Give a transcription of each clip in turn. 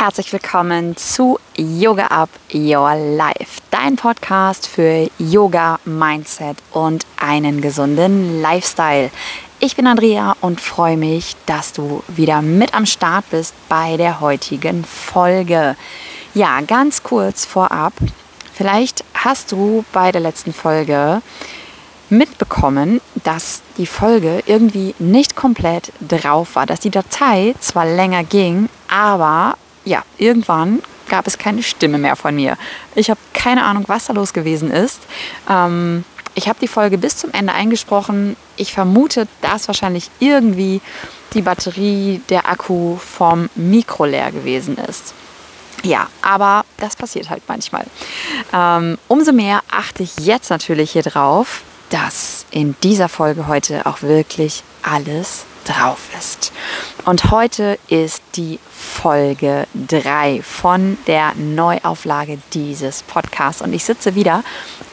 herzlich willkommen zu Yoga Up Your Life, dein Podcast für Yoga, Mindset und einen gesunden Lifestyle. Ich bin Andrea und freue mich, dass du wieder mit am Start bist bei der heutigen Folge. Ja, ganz kurz vorab, vielleicht hast du bei der letzten Folge mitbekommen, dass die Folge irgendwie nicht komplett drauf war, dass die Datei zwar länger ging, aber ja, irgendwann gab es keine Stimme mehr von mir. Ich habe keine Ahnung, was da los gewesen ist. Ähm, ich habe die Folge bis zum Ende eingesprochen. Ich vermute, dass wahrscheinlich irgendwie die Batterie, der Akku vom Mikro leer gewesen ist. Ja, aber das passiert halt manchmal. Ähm, umso mehr achte ich jetzt natürlich hier drauf, dass in dieser Folge heute auch wirklich alles drauf ist. Und heute ist die Folge 3 von der Neuauflage dieses Podcasts. Und ich sitze wieder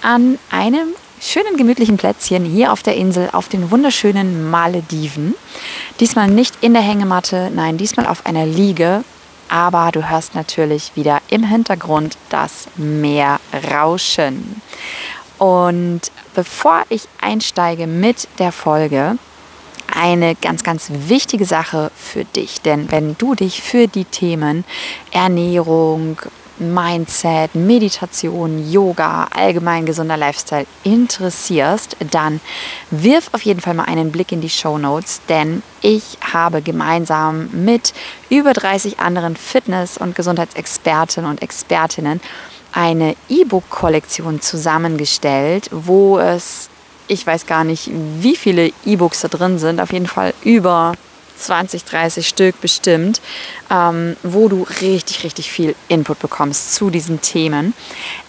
an einem schönen gemütlichen Plätzchen hier auf der Insel auf den wunderschönen Malediven. Diesmal nicht in der Hängematte, nein, diesmal auf einer Liege. Aber du hörst natürlich wieder im Hintergrund das Meer rauschen. Und bevor ich einsteige mit der Folge, eine ganz, ganz wichtige Sache für dich. Denn wenn du dich für die Themen Ernährung, Mindset, Meditation, Yoga, allgemein gesunder Lifestyle interessierst, dann wirf auf jeden Fall mal einen Blick in die Show Notes, denn ich habe gemeinsam mit über 30 anderen Fitness- und Gesundheitsexperten und Expertinnen eine E-Book-Kollektion zusammengestellt, wo es ich weiß gar nicht, wie viele E-Books da drin sind, auf jeden Fall über 20, 30 Stück bestimmt, ähm, wo du richtig, richtig viel Input bekommst zu diesen Themen.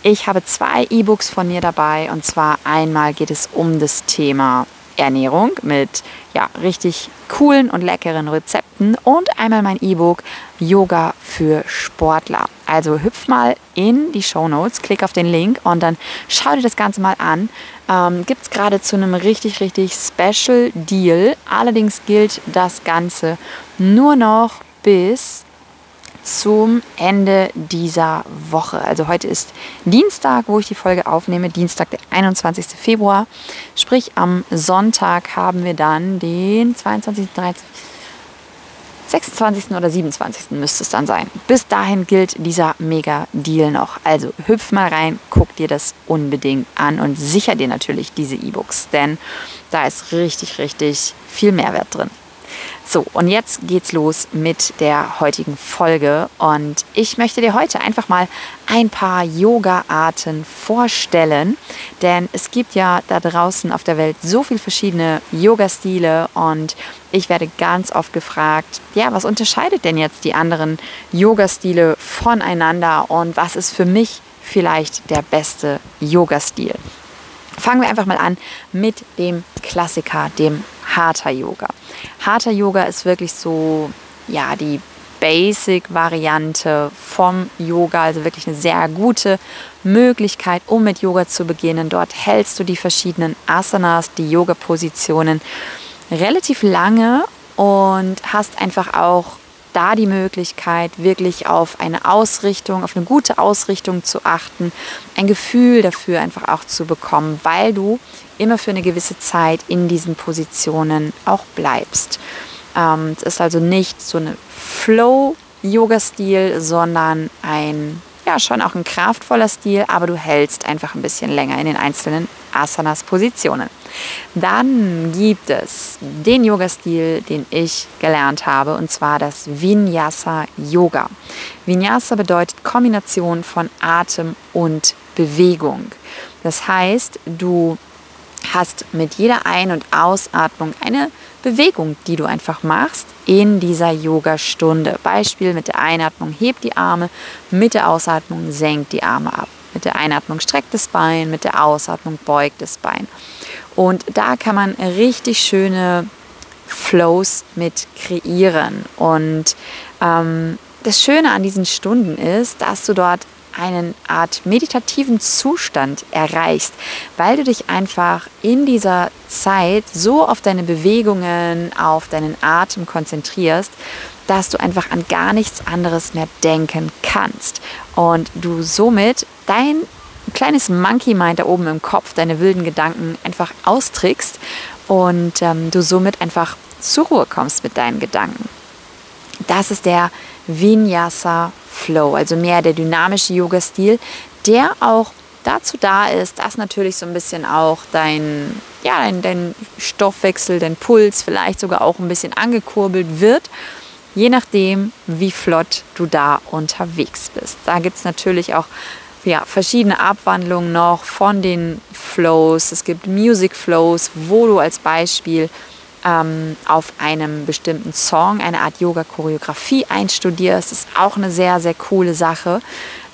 Ich habe zwei E-Books von mir dabei und zwar einmal geht es um das Thema Ernährung mit ja, richtig coolen und leckeren Rezepten und einmal mein E-Book Yoga für Sportler. Also hüpf mal in die Show Notes, klick auf den Link und dann schau dir das Ganze mal an. Ähm, Gibt es gerade zu einem richtig, richtig Special Deal. Allerdings gilt das Ganze nur noch bis zum Ende dieser Woche. Also heute ist Dienstag, wo ich die Folge aufnehme, Dienstag, der 21. Februar. Sprich, am Sonntag haben wir dann den 22., 13., 26. oder 27. müsste es dann sein. Bis dahin gilt dieser Mega-Deal noch. Also hüpf mal rein, guck dir das unbedingt an und sicher dir natürlich diese E-Books, denn da ist richtig, richtig viel Mehrwert drin. So, und jetzt geht's los mit der heutigen Folge. Und ich möchte dir heute einfach mal ein paar Yoga-Arten vorstellen. Denn es gibt ja da draußen auf der Welt so viele verschiedene Yoga-Stile. Und ich werde ganz oft gefragt, ja, was unterscheidet denn jetzt die anderen Yoga-Stile voneinander? Und was ist für mich vielleicht der beste Yoga-Stil? Fangen wir einfach mal an mit dem Klassiker, dem Hatha Yoga. Hatha Yoga ist wirklich so, ja, die Basic-Variante vom Yoga, also wirklich eine sehr gute Möglichkeit, um mit Yoga zu beginnen. Dort hältst du die verschiedenen Asanas, die Yoga-Positionen relativ lange und hast einfach auch da die Möglichkeit, wirklich auf eine Ausrichtung, auf eine gute Ausrichtung zu achten, ein Gefühl dafür einfach auch zu bekommen, weil du immer für eine gewisse Zeit in diesen Positionen auch bleibst. Ähm, es ist also nicht so eine Flow-Yoga-Stil, sondern ein, ja, schon auch ein kraftvoller Stil, aber du hältst einfach ein bisschen länger in den einzelnen Asanas-Positionen. Dann gibt es den Yoga-Stil, den ich gelernt habe, und zwar das Vinyasa-Yoga. Vinyasa bedeutet Kombination von Atem und Bewegung. Das heißt, du hast mit jeder Ein- und Ausatmung eine Bewegung, die du einfach machst in dieser Yoga-Stunde. Beispiel mit der Einatmung hebt die Arme, mit der Ausatmung senkt die Arme ab. Mit der Einatmung streckt das Bein, mit der Ausatmung beugt das Bein. Und da kann man richtig schöne Flows mit kreieren. Und ähm, das Schöne an diesen Stunden ist, dass du dort einen Art meditativen Zustand erreichst, weil du dich einfach in dieser Zeit so auf deine Bewegungen, auf deinen Atem konzentrierst, dass du einfach an gar nichts anderes mehr denken kannst und du somit dein kleines Monkey Mind da oben im Kopf, deine wilden Gedanken einfach austrickst und ähm, du somit einfach zur Ruhe kommst mit deinen Gedanken. Das ist der Vinyasa Flow, also mehr der dynamische Yoga-Stil, der auch dazu da ist, dass natürlich so ein bisschen auch dein, ja, dein, dein Stoffwechsel, dein Puls vielleicht sogar auch ein bisschen angekurbelt wird, je nachdem, wie flott du da unterwegs bist. Da gibt es natürlich auch ja, verschiedene Abwandlungen noch von den Flows. Es gibt Music Flows, wo du als Beispiel ähm, auf einem bestimmten Song eine Art Yoga-Choreografie einstudierst. Das ist auch eine sehr, sehr coole Sache.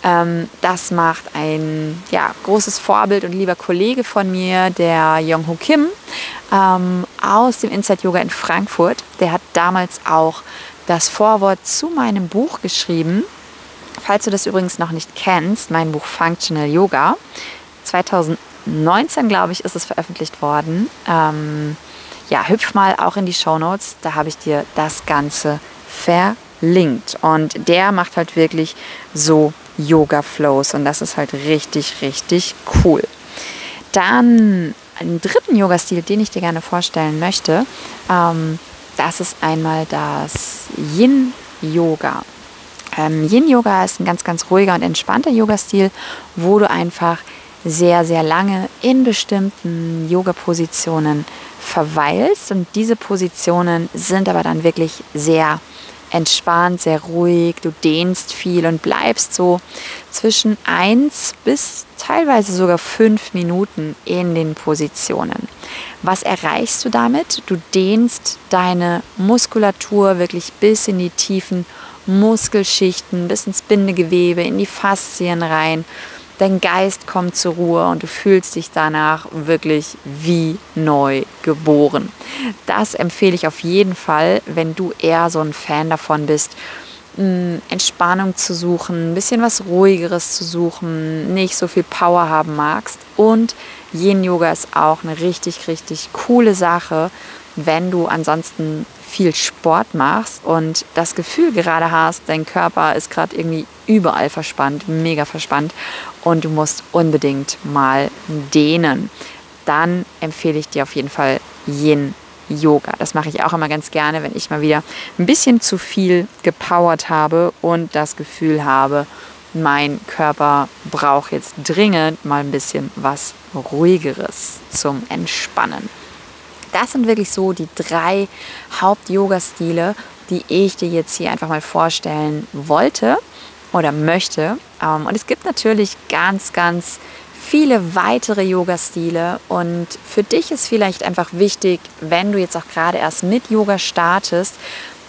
Ähm, das macht ein ja, großes Vorbild und lieber Kollege von mir, der Young-Ho Kim ähm, aus dem Inside Yoga in Frankfurt. Der hat damals auch das Vorwort zu meinem Buch geschrieben. Falls du das übrigens noch nicht kennst, mein Buch Functional Yoga. 2019, glaube ich, ist es veröffentlicht worden. Ähm, ja, hüpf mal auch in die Show Notes, da habe ich dir das Ganze verlinkt. Und der macht halt wirklich so Yoga-Flows und das ist halt richtig, richtig cool. Dann einen dritten Yoga-Stil, den ich dir gerne vorstellen möchte, ähm, das ist einmal das Yin-Yoga. Ähm, Yin-Yoga ist ein ganz, ganz ruhiger und entspannter Yoga-Stil, wo du einfach sehr, sehr lange in bestimmten Yoga-Positionen verweilst. Und diese Positionen sind aber dann wirklich sehr entspannt, sehr ruhig. Du dehnst viel und bleibst so zwischen 1 bis teilweise sogar 5 Minuten in den Positionen. Was erreichst du damit? Du dehnst deine Muskulatur wirklich bis in die tiefen Muskelschichten, bis ins Bindegewebe, in die Faszien rein dein Geist kommt zur Ruhe und du fühlst dich danach wirklich wie neu geboren. Das empfehle ich auf jeden Fall, wenn du eher so ein Fan davon bist, Entspannung zu suchen, ein bisschen was ruhigeres zu suchen, nicht so viel Power haben magst. Und Yin Yoga ist auch eine richtig, richtig coole Sache, wenn du ansonsten viel Sport machst und das Gefühl gerade hast, dein Körper ist gerade irgendwie überall verspannt, mega verspannt und du musst unbedingt mal dehnen, dann empfehle ich dir auf jeden Fall Yin Yoga. Das mache ich auch immer ganz gerne, wenn ich mal wieder ein bisschen zu viel gepowert habe und das Gefühl habe, mein Körper braucht jetzt dringend mal ein bisschen was ruhigeres zum Entspannen. Das sind wirklich so die drei Haupt-Yoga-Stile, die ich dir jetzt hier einfach mal vorstellen wollte oder möchte. Ähm, und es gibt natürlich ganz, ganz viele weitere Yoga-Stile und für dich ist vielleicht einfach wichtig, wenn du jetzt auch gerade erst mit Yoga startest,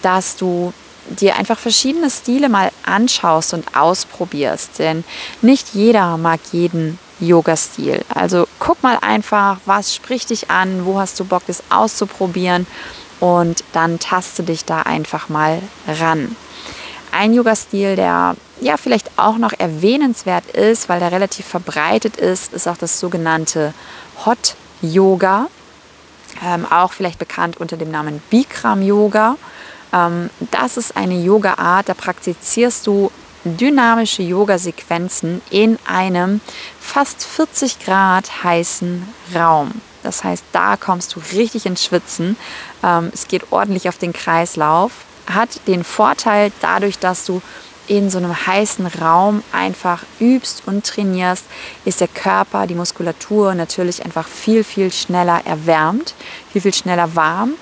dass du dir einfach verschiedene Stile mal anschaust und ausprobierst, denn nicht jeder mag jeden Yoga-Stil. Also guck mal einfach, was spricht dich an, wo hast du Bock, das auszuprobieren und dann taste dich da einfach mal ran. Ein Yoga-Stil, der ja vielleicht auch noch erwähnenswert ist, weil der relativ verbreitet ist, ist auch das sogenannte Hot Yoga, ähm, auch vielleicht bekannt unter dem Namen Bikram Yoga. Ähm, das ist eine Yoga-Art, da praktizierst du dynamische Yoga-Sequenzen in einem fast 40 Grad heißen Raum. Das heißt, da kommst du richtig ins Schwitzen. Ähm, es geht ordentlich auf den Kreislauf. Hat den Vorteil dadurch, dass du in so einem heißen Raum einfach übst und trainierst, ist der Körper, die Muskulatur natürlich einfach viel, viel schneller erwärmt, viel, viel schneller warm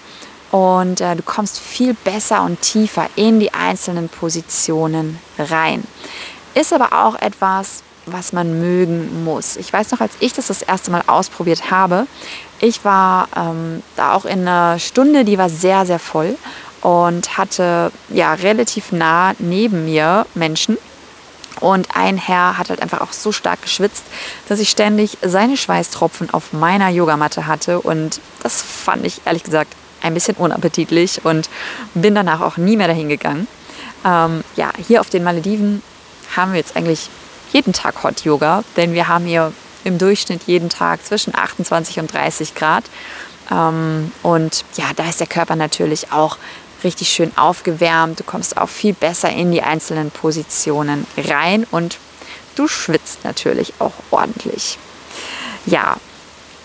und äh, du kommst viel besser und tiefer in die einzelnen Positionen rein. Ist aber auch etwas, was man mögen muss. Ich weiß noch, als ich das das erste Mal ausprobiert habe, ich war ähm, da auch in einer Stunde, die war sehr, sehr voll und hatte ja relativ nah neben mir Menschen. Und ein Herr hat halt einfach auch so stark geschwitzt, dass ich ständig seine Schweißtropfen auf meiner Yogamatte hatte. Und das fand ich ehrlich gesagt ein bisschen unappetitlich und bin danach auch nie mehr dahin gegangen. Ähm, ja, hier auf den Malediven haben wir jetzt eigentlich jeden Tag Hot Yoga, denn wir haben hier im Durchschnitt jeden Tag zwischen 28 und 30 Grad. Ähm, und ja, da ist der Körper natürlich auch richtig schön aufgewärmt. Du kommst auch viel besser in die einzelnen Positionen rein und du schwitzt natürlich auch ordentlich. Ja,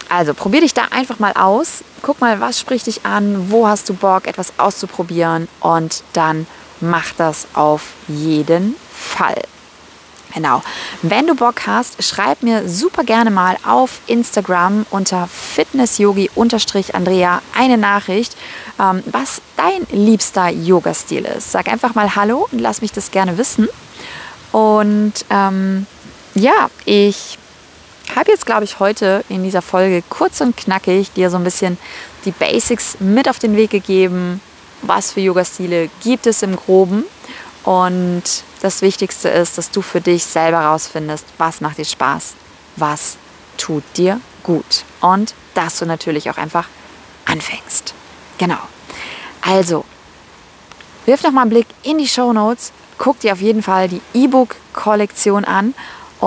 also probier dich da einfach mal aus. Guck mal, was spricht dich an, wo hast du Bock, etwas auszuprobieren und dann mach das auf jeden Fall. Genau. Wenn du Bock hast, schreib mir super gerne mal auf Instagram unter fitnessyogi-andrea eine Nachricht, ähm, was dein liebster Yoga-Stil ist. Sag einfach mal Hallo und lass mich das gerne wissen. Und ähm, ja, ich habe jetzt, glaube ich, heute in dieser Folge kurz und knackig dir so ein bisschen die Basics mit auf den Weg gegeben. Was für Yoga-Stile gibt es im Groben? Und das Wichtigste ist, dass du für dich selber rausfindest, was macht dir Spaß, was tut dir gut. Und dass du natürlich auch einfach anfängst. Genau. Also, wirf noch mal einen Blick in die Show Notes. Guck dir auf jeden Fall die E-Book-Kollektion an.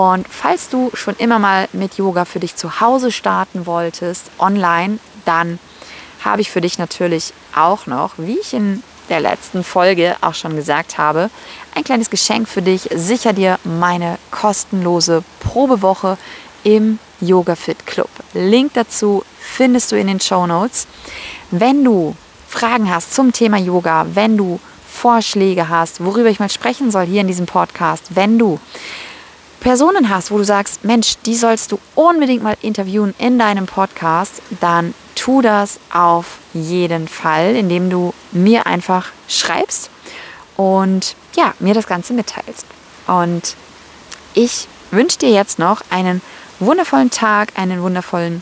Und falls du schon immer mal mit Yoga für dich zu Hause starten wolltest, online, dann habe ich für dich natürlich auch noch, wie ich in der letzten Folge auch schon gesagt habe, ein kleines Geschenk für dich. Sicher dir meine kostenlose Probewoche im Yoga Fit Club. Link dazu findest du in den Show Notes. Wenn du Fragen hast zum Thema Yoga, wenn du Vorschläge hast, worüber ich mal sprechen soll hier in diesem Podcast, wenn du Personen hast, wo du sagst, Mensch, die sollst du unbedingt mal interviewen in deinem Podcast, dann tu das auf jeden Fall, indem du mir einfach schreibst und ja, mir das Ganze mitteilst. Und ich wünsche dir jetzt noch einen wundervollen Tag, einen wundervollen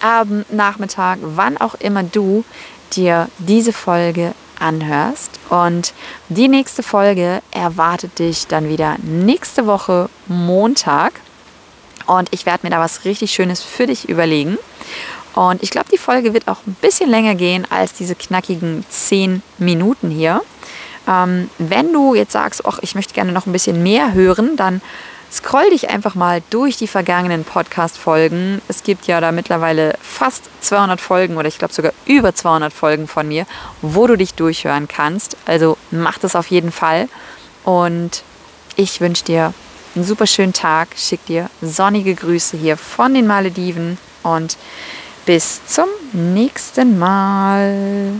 Abend, Nachmittag, wann auch immer du dir diese Folge anhörst. Und die nächste Folge erwartet dich dann wieder nächste Woche Montag. Und ich werde mir da was richtig Schönes für dich überlegen. Und ich glaube, die Folge wird auch ein bisschen länger gehen als diese knackigen 10 Minuten hier. Ähm, wenn du jetzt sagst, ach, ich möchte gerne noch ein bisschen mehr hören, dann scroll dich einfach mal durch die vergangenen Podcast-Folgen. Es gibt ja da mittlerweile fast 200 Folgen oder ich glaube sogar über 200 Folgen von mir, wo du dich durchhören kannst. Also mach das auf jeden Fall. Und ich wünsche dir einen super schönen Tag. Schick dir sonnige Grüße hier von den Malediven und bis zum nächsten Mal.